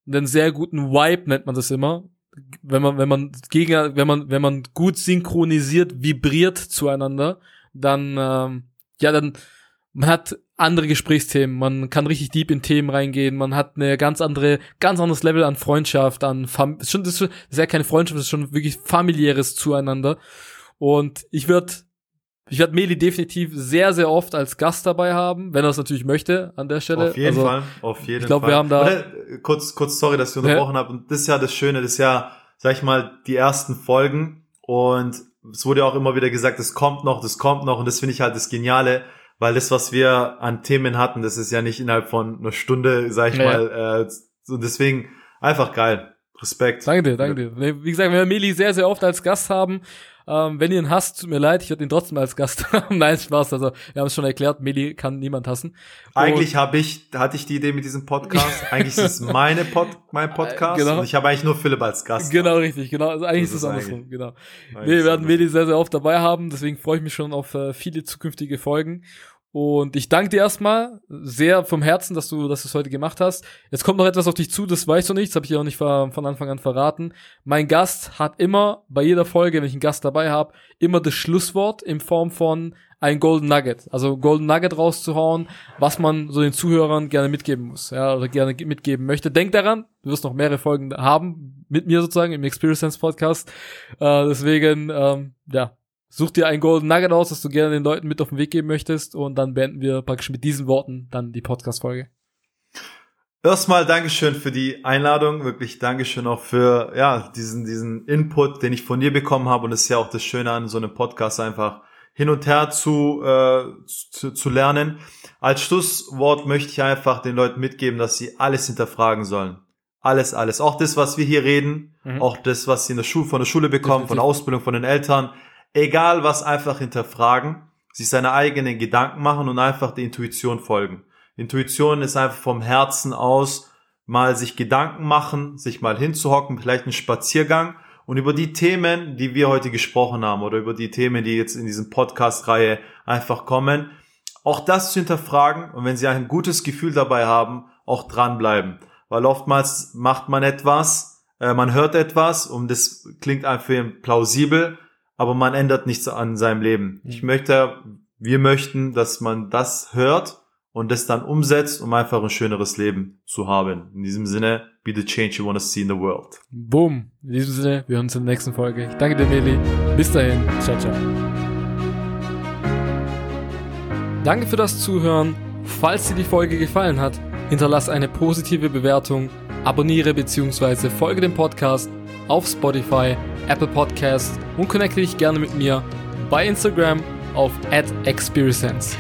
einen sehr guten Vibe nennt man das immer. Wenn man, wenn man gegen, wenn man, wenn man gut synchronisiert, vibriert zueinander, dann, ähm, ja, dann, man hat andere Gesprächsthemen, man kann richtig deep in Themen reingehen, man hat eine ganz andere, ganz anderes Level an Freundschaft, an Fam schon, das ist ja keine Freundschaft, das ist schon wirklich familiäres Zueinander. Und ich würde ich werde Meli definitiv sehr, sehr oft als Gast dabei haben, wenn er es natürlich möchte an der Stelle. Auf jeden also, Fall, auf jeden ich glaub, Fall. Wir haben da Oder, kurz, kurz, sorry, dass ich unterbrochen ja. habe. Und das ist ja das Schöne, das ist ja, sag ich mal, die ersten Folgen. Und es wurde ja auch immer wieder gesagt, das kommt noch, das kommt noch. Und das finde ich halt das Geniale weil das, was wir an Themen hatten, das ist ja nicht innerhalb von einer Stunde, sag ich ja. mal, äh, so deswegen einfach geil. Respekt. Danke dir, danke dir. Wie gesagt, wir Meli sehr, sehr oft als Gast haben, Ähm, wenn ihr ihn hasst, tut mir leid, ich werde ihn trotzdem als Gast haben. Nein, Spaß. Also, wir haben es schon erklärt, Meli kann niemand hassen. Eigentlich habe ich, hatte ich die Idee mit diesem Podcast. eigentlich ist es meine Pod, mein Podcast. Genau. Und ich habe eigentlich nur Philipp als Gast. Genau, richtig, genau. Also eigentlich das ist es andersrum, genau. Wir werden Meli sehr, sehr oft dabei haben, deswegen freue ich mich schon auf äh, viele zukünftige Folgen. Und ich danke dir erstmal sehr vom Herzen, dass du, dass du es heute gemacht hast. Jetzt kommt noch etwas auf dich zu, das weißt du nicht, das habe ich dir auch nicht von Anfang an verraten. Mein Gast hat immer bei jeder Folge, wenn ich einen Gast dabei habe, immer das Schlusswort in Form von ein Golden Nugget, also Golden Nugget rauszuhauen, was man so den Zuhörern gerne mitgeben muss, ja, oder gerne mitgeben möchte. Denk daran, du wirst noch mehrere Folgen haben mit mir sozusagen im Experience Podcast. Äh, deswegen, ähm, ja, Such dir ein Golden Nugget aus, das du gerne den Leuten mit auf den Weg geben möchtest und dann beenden wir praktisch mit diesen Worten dann die Podcast-Folge. Erstmal Dankeschön für die Einladung, wirklich Dankeschön auch für ja diesen diesen Input, den ich von dir bekommen habe und es ist ja auch das Schöne an so einem Podcast einfach hin und her zu, äh, zu, zu lernen. Als Schlusswort möchte ich einfach den Leuten mitgeben, dass sie alles hinterfragen sollen. Alles, alles. Auch das, was wir hier reden, mhm. auch das, was sie in der Schule, von der Schule bekommen, Definitiv. von der Ausbildung, von den Eltern egal was, einfach hinterfragen, sich seine eigenen Gedanken machen und einfach der Intuition folgen. Intuition ist einfach vom Herzen aus mal sich Gedanken machen, sich mal hinzuhocken, vielleicht einen Spaziergang und über die Themen, die wir heute gesprochen haben oder über die Themen, die jetzt in diesem Podcast-Reihe einfach kommen, auch das zu hinterfragen und wenn Sie ein gutes Gefühl dabei haben, auch dranbleiben. Weil oftmals macht man etwas, äh, man hört etwas und das klingt einfach plausibel, aber man ändert nichts an seinem Leben. Ich mhm. möchte, wir möchten, dass man das hört und das dann umsetzt, um einfach ein schöneres Leben zu haben. In diesem Sinne, be the change you want to see in the world. Boom. In diesem Sinne, wir hören uns in der nächsten Folge. Ich danke dir, Nelly. Bis dahin. Ciao, ciao. Danke für das Zuhören. Falls dir die Folge gefallen hat, hinterlass eine positive Bewertung, abonniere bzw. folge dem Podcast auf Spotify, Apple Podcasts und connecte dich gerne mit mir bei Instagram auf @experience.